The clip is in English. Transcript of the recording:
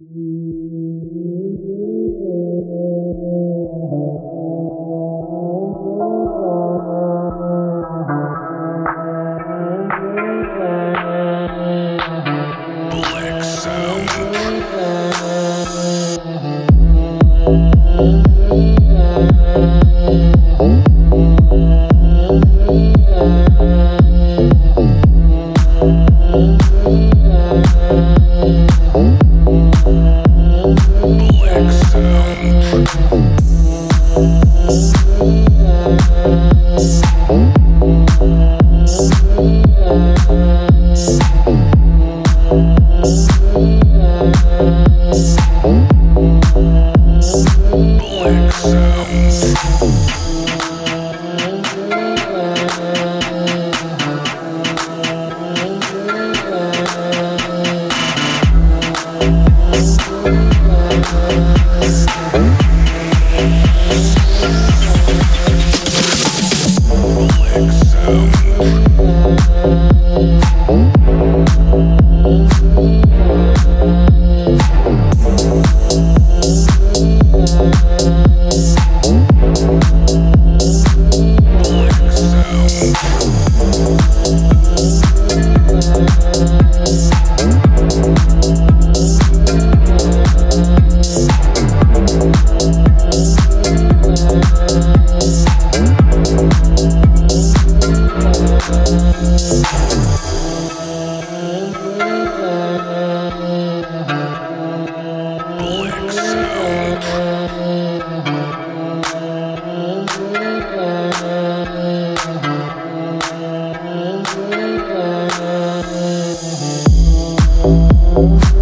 Black Sound. Thank Thank you. Thank